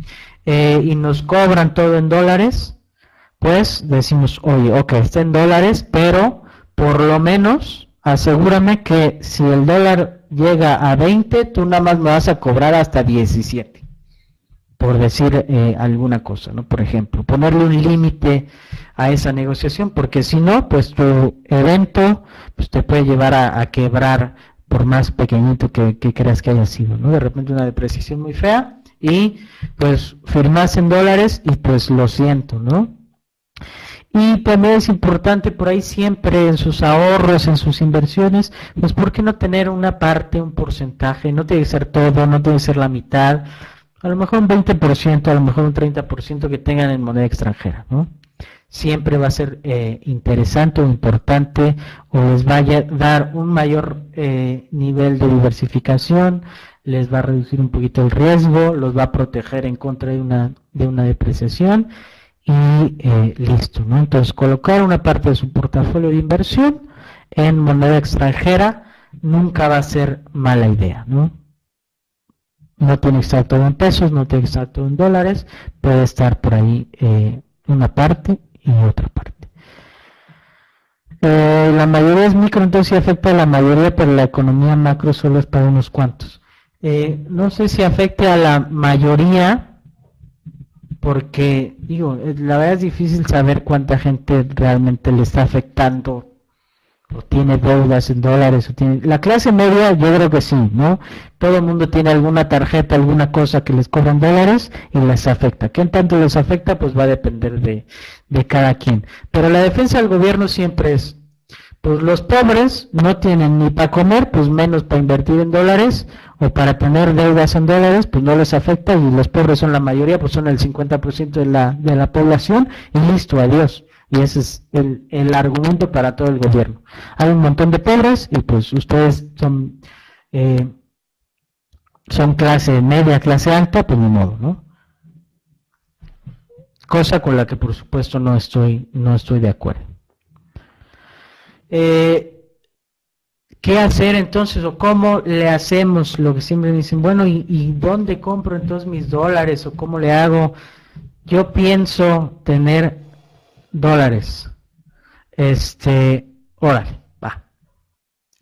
[SPEAKER 1] eh, y nos cobran todo en dólares, pues decimos, oye, ok, está en dólares, pero por lo menos asegúrame que si el dólar llega a 20, tú nada más me vas a cobrar hasta 17 por decir eh, alguna cosa, ¿no? Por ejemplo, ponerle un límite a esa negociación, porque si no, pues tu evento pues, te puede llevar a, quebrar por más pequeñito que, creas que haya sido, ¿no? De repente una depreciación muy fea y pues firmas en dólares y pues lo siento, ¿no? Y también es importante por ahí siempre en sus ahorros, en sus inversiones, pues ¿por qué no tener una parte, un porcentaje? No tiene que ser todo, no tiene que ser la mitad, a lo mejor un 20%, a lo mejor un 30% que tengan en moneda extranjera, ¿no? Siempre va a ser eh, interesante o importante o les va a dar un mayor eh, nivel de diversificación, les va a reducir un poquito el riesgo, los va a proteger en contra de una, de una depreciación y eh, listo, ¿no? Entonces colocar una parte de su portafolio de inversión en moneda extranjera nunca va a ser mala idea, ¿no? No tiene todo en pesos, no tiene todo en dólares, puede estar por ahí eh, una parte y otra parte. Eh, la mayoría es micro, entonces sí afecta a la mayoría, pero la economía macro solo es para unos cuantos. Eh, no sé si afecte a la mayoría, porque, digo, la verdad es difícil saber cuánta gente realmente le está afectando o tiene deudas en dólares o tiene la clase media yo creo que sí no todo el mundo tiene alguna tarjeta alguna cosa que les cobran dólares y les afecta. ¿qué tanto les afecta? pues va a depender de, de cada quien. Pero la defensa del gobierno siempre es pues los pobres no tienen ni para comer pues menos para invertir en dólares o para tener deudas en dólares pues no les afecta y los pobres son la mayoría pues son el 50% de la, de la población y listo adiós y ese es el, argumento para todo el gobierno. Hay un montón de pobres y pues ustedes son, eh, son clase media, clase alta, pues ni modo, ¿no? Cosa con la que por supuesto no estoy, no estoy de acuerdo. Eh, ¿Qué hacer entonces o cómo le hacemos lo que siempre dicen? Bueno, ¿y, ¿y, dónde compro entonces mis dólares o cómo le hago? Yo pienso tener dólares. Este, órale, va.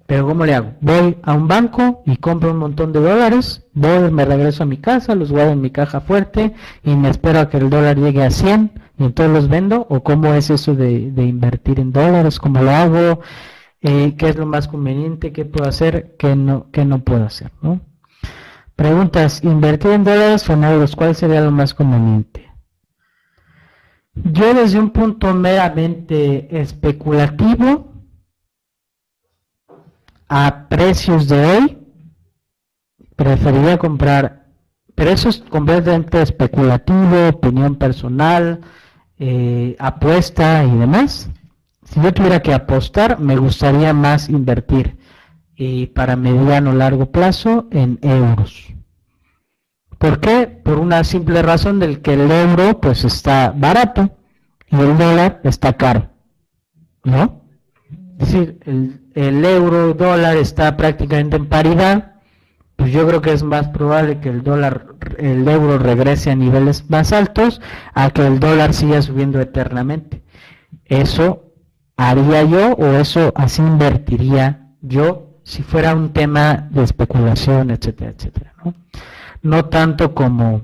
[SPEAKER 1] Pero ¿cómo le hago? Voy a un banco y compro un montón de dólares, voy, me regreso a mi casa, los guardo en mi caja fuerte y me espero a que el dólar llegue a 100 y entonces los vendo. ¿O cómo es eso de, invertir en dólares? ¿Cómo lo hago? Eh, ¿Qué es lo más conveniente? ¿Qué puedo hacer? ¿Qué no, qué no puedo hacer? ¿no? Preguntas, ¿invertir en dólares o en euros? ¿Cuál sería lo más conveniente? Yo desde un punto meramente especulativo, a precios de hoy, preferiría comprar, pero eso es completamente especulativo, opinión personal, eh, apuesta y demás. Si yo tuviera que apostar, me gustaría más invertir y para mediano largo plazo en euros. ¿Por qué? Por una simple razón del que el euro pues está barato y el dólar está caro. ¿No? Es decir, el, euro dólar está prácticamente en paridad, pues yo creo que es más probable que el dólar, el euro regrese a niveles más altos a que el dólar siga subiendo eternamente. Eso haría yo o eso así invertiría yo si fuera un tema de especulación, etcétera, etcétera. ¿no? No tanto como,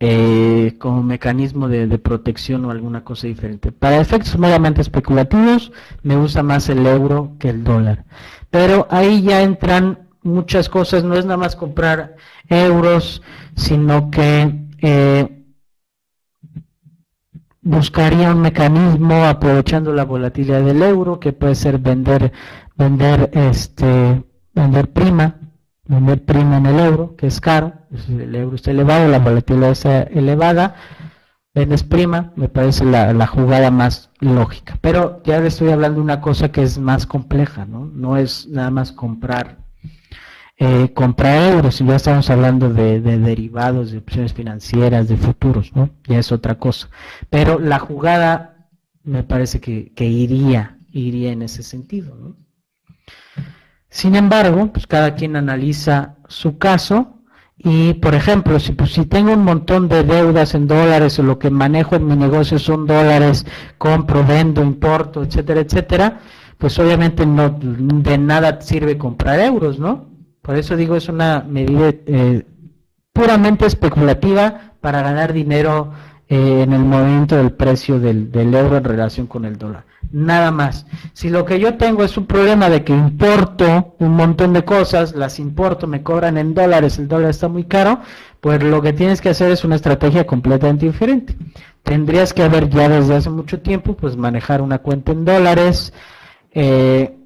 [SPEAKER 1] eh, como mecanismo de, protección o alguna cosa diferente. Para efectos meramente especulativos, me gusta más el euro que el dólar. Pero ahí ya entran muchas cosas, no es nada más comprar euros, sino que eh, buscaría un mecanismo aprovechando la volatilidad del euro, que puede ser vender, vender, este, vender prima, vender prima en el euro, que es caro, el euro está elevado, la volatilidad está elevada, vendes prima, me parece la, la, jugada más lógica. Pero ya le estoy hablando de una cosa que es más compleja, ¿no? No es nada más comprar eh, comprar euros, ya estamos hablando de, derivados, de opciones financieras, de futuros, ¿no? Ya es otra cosa. Pero la jugada me parece que, iría, iría en ese sentido, ¿no? Sin embargo, pues cada quien analiza su caso y, por ejemplo, si, pues, si tengo un montón de deudas en dólares o lo que manejo en mi negocio son dólares, compro, vendo, importo, etcétera, etcétera, pues obviamente no de nada sirve comprar euros, ¿no? Por eso digo, es una medida eh, puramente especulativa para ganar dinero eh, en el movimiento del precio del, euro en relación con el dólar. Nada más. Si lo que yo tengo es un problema de que importo un montón de cosas, las importo, me cobran en dólares, el dólar está muy caro, pues lo que tienes que hacer es una estrategia completamente diferente. Tendrías que haber ya desde hace mucho tiempo, pues manejar una cuenta en dólares, eh,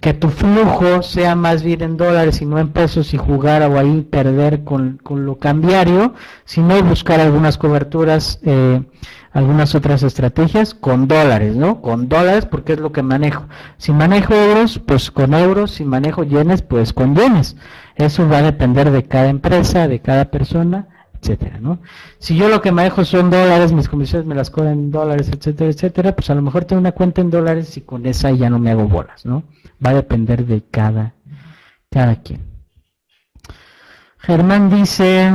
[SPEAKER 1] que tu flujo sea más bien en dólares y no en pesos y jugar o ahí perder con, lo cambiario, sino buscar algunas coberturas, eh, algunas otras estrategias con dólares, ¿no? Con dólares porque es lo que manejo. Si manejo euros, pues con euros, si manejo yenes, pues con yenes. Eso va a depender de cada empresa, de cada persona etcétera, ¿no? Si yo lo que manejo son dólares, mis comisiones me las cobran en dólares, etcétera, etcétera, pues a lo mejor tengo una cuenta en dólares y con esa ya no me hago bolas, ¿no? Va a depender de cada, cada quien. Germán dice,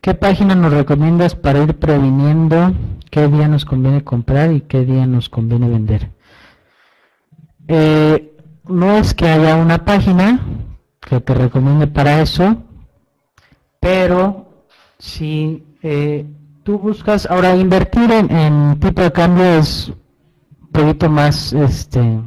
[SPEAKER 1] ¿qué página nos recomiendas para ir previniendo qué día nos conviene comprar y qué día nos conviene vender? Eh, no es que haya una página que te recomiende para eso, pero si eh, tú buscas, ahora invertir en, tipo de cambio es un poquito más este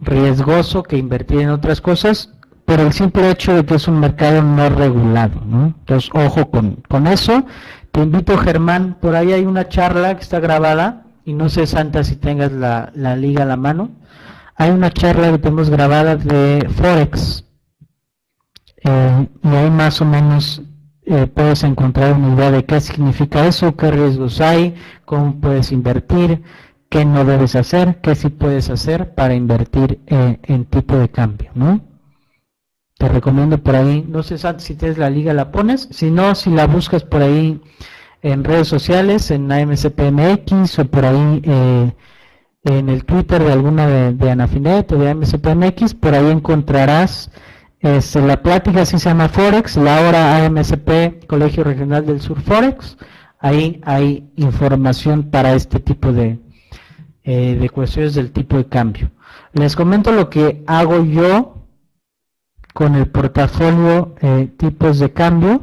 [SPEAKER 1] riesgoso que invertir en otras cosas, por el simple hecho de que es un mercado no regulado. Entonces, ojo con, con eso. Te invito, Germán, por ahí hay una charla que está grabada, y no sé, Santa, si tengas la, la liga a la mano. Hay una charla que tenemos grabada de Forex, eh, y ahí más o menos eh, puedes encontrar una idea de qué significa eso, qué riesgos hay, cómo puedes invertir, qué no debes hacer, qué sí puedes hacer para invertir eh, en tipo de cambio, ¿no? Te recomiendo por ahí, no sé si tienes la liga la pones, si no, si la buscas por ahí en redes sociales, en AMCPMX o por ahí en el Twitter de alguna de, de Anafinet o de AMCPMX, por ahí encontrarás este, la plática sí se llama Forex, la hora AMSP, Colegio Regional del Sur Forex. Ahí hay información para este tipo de, eh, de cuestiones del tipo de cambio. Les comento lo que hago yo con el portafolio eh, tipos de cambio.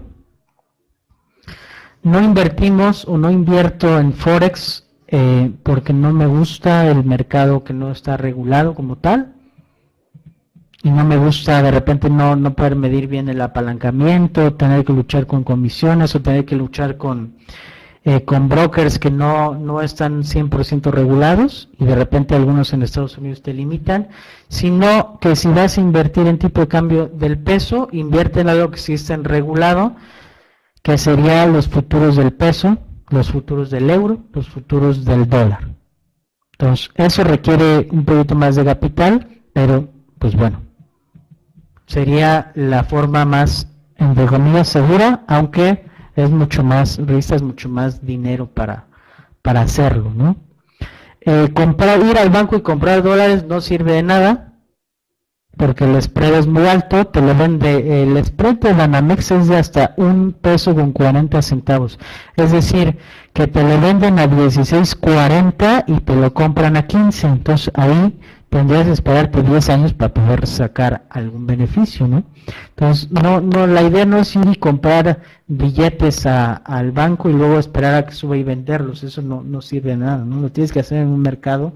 [SPEAKER 1] No invertimos o no invierto en Forex eh, porque no me gusta el mercado que no está regulado como tal y no me gusta de repente no, no poder medir bien el apalancamiento, tener que luchar con comisiones o tener que luchar con, eh, con brokers que no, no están 100% regulados y de repente algunos en Estados Unidos te limitan, sino que si vas a invertir en tipo de cambio del peso, invierte en algo que sí está regulado, que serían los futuros del peso, los futuros del euro, los futuros del dólar. Entonces, eso requiere un poquito más de capital, pero pues bueno, sería la forma más, entre comillas, segura, aunque es mucho más, es mucho más dinero para, para hacerlo, ¿no? Eh, comprar, ir al banco y comprar dólares no sirve de nada, porque el spread es muy alto, te lo vende, el spread de Banamex es de hasta un peso con 40 centavos, es decir, que te lo venden a 16.40 y te lo compran a 15, entonces ahí tendrías que esperarte 10 años para poder sacar algún beneficio, ¿no? Entonces, no, no, la idea no es ir y comprar billetes al banco y luego esperar a que suba y venderlos, eso no, no sirve de nada, ¿no? Lo tienes que hacer en un mercado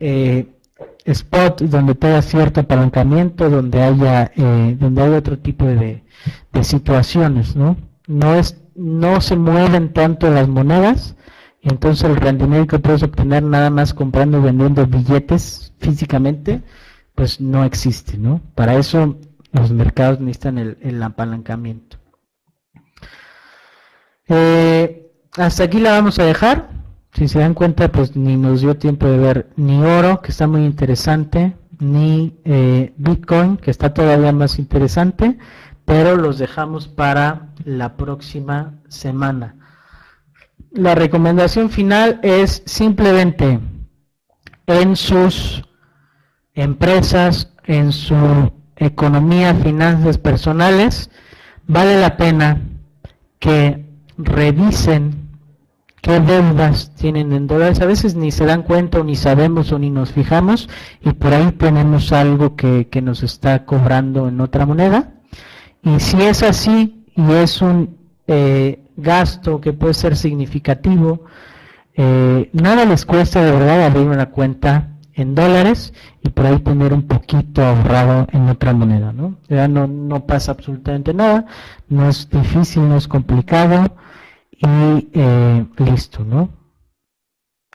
[SPEAKER 1] eh, spot donde tenga cierto apalancamiento, donde haya, eh, donde haya otro tipo de, de situaciones, ¿no? No es, no se mueven tanto las monedas, entonces el rendimiento que puedes obtener nada más comprando y vendiendo billetes físicamente, pues no existe, ¿no? Para eso los mercados necesitan el, apalancamiento. Eh, hasta aquí la vamos a dejar. Si se dan cuenta, pues ni nos dio tiempo de ver ni oro, que está muy interesante, ni eh, Bitcoin, que está todavía más interesante, pero los dejamos para la próxima semana. La recomendación final es simplemente en sus empresas, en su economía, finanzas personales, vale la pena que revisen qué deudas tienen en dólares. A veces ni se dan cuenta o ni sabemos o ni nos fijamos y por ahí tenemos algo que, nos está cobrando en otra moneda. Y si es así y es un eh, gasto que puede ser significativo, eh, nada les cuesta de verdad abrir una cuenta en dólares y por ahí tener un poquito ahorrado en otra moneda, ¿no? Ya no, no pasa absolutamente nada, no es difícil, no es complicado y eh, listo, ¿no?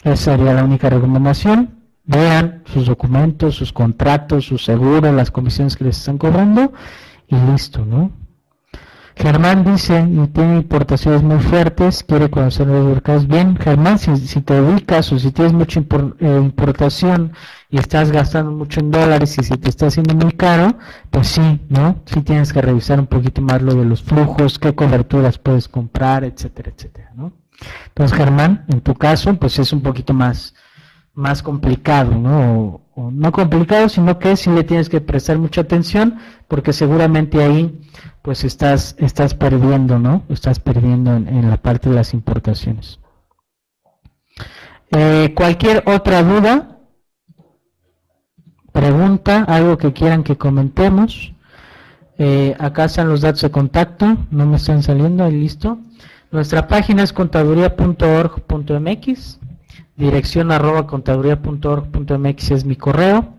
[SPEAKER 1] Esa sería la única recomendación. Vean sus documentos, sus contratos, sus seguros, las comisiones que les están cobrando y listo, ¿no? Germán dice, y tiene importaciones muy fuertes, quiere conocer los mercados. Bien, Germán, si, te ubicas o si tienes mucha eh, importación y estás gastando mucho en dólares y si te está haciendo muy caro, pues sí, ¿no? Sí tienes que revisar un poquito más lo de los flujos, qué coberturas puedes comprar, etcétera, etcétera, ¿no? Entonces, Germán, en tu caso, pues es un poquito más, más complicado, ¿no? No complicado, sino que sí le tienes que prestar mucha atención porque seguramente ahí pues estás, estás perdiendo, ¿no? Estás perdiendo en, la parte de las importaciones. Eh, cualquier otra duda, pregunta, algo que quieran que comentemos. Eh, acá están los datos de contacto, no me están saliendo, ahí listo. Nuestra página es contaduría.org.mx, dirección arroba contaduría.org.mx es mi correo.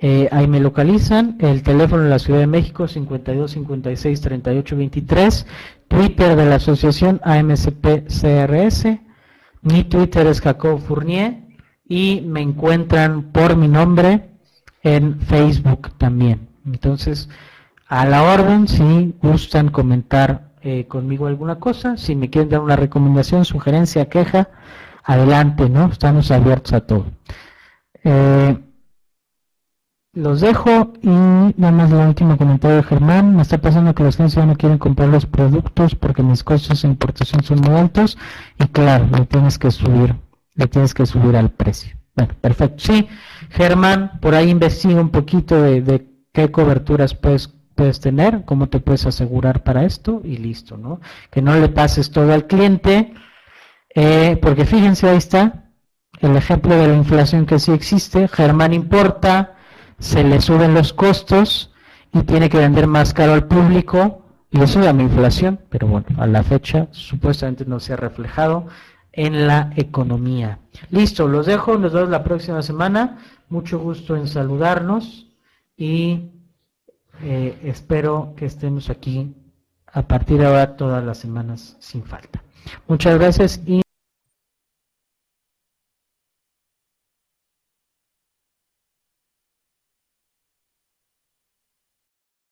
[SPEAKER 1] Eh, ahí me localizan. El teléfono en la Ciudad de México 52 56 38 23. Twitter de la asociación AMCP CRS. Mi Twitter es Jacob Fournier. Y me encuentran por mi nombre en Facebook también. Entonces, a la orden, si gustan comentar eh, conmigo alguna cosa, si me quieren dar una recomendación, sugerencia, queja, adelante, ¿no? Estamos abiertos a todo. Eh, los dejo y nada más el último comentario de Germán. Me está pasando que los clientes ya no quieren comprar los productos porque mis costos de importación son muy altos y claro, le tienes que subir, le tienes que subir al precio. Bueno, perfecto. Sí, Germán, por ahí investiga un poquito de, qué coberturas puedes, puedes tener, cómo te puedes asegurar para esto y listo, ¿no? Que no le pases todo al cliente, eh, porque fíjense, ahí está el ejemplo de la inflación que sí existe. Germán importa, se le suben los costos y tiene que vender más caro al público y eso da inflación, pero bueno, a la fecha supuestamente no se ha reflejado en la economía. Listo, los dejo, nos vemos la próxima semana. Mucho gusto en saludarnos y eh, espero que estemos aquí a partir de ahora todas las semanas sin falta. Muchas gracias y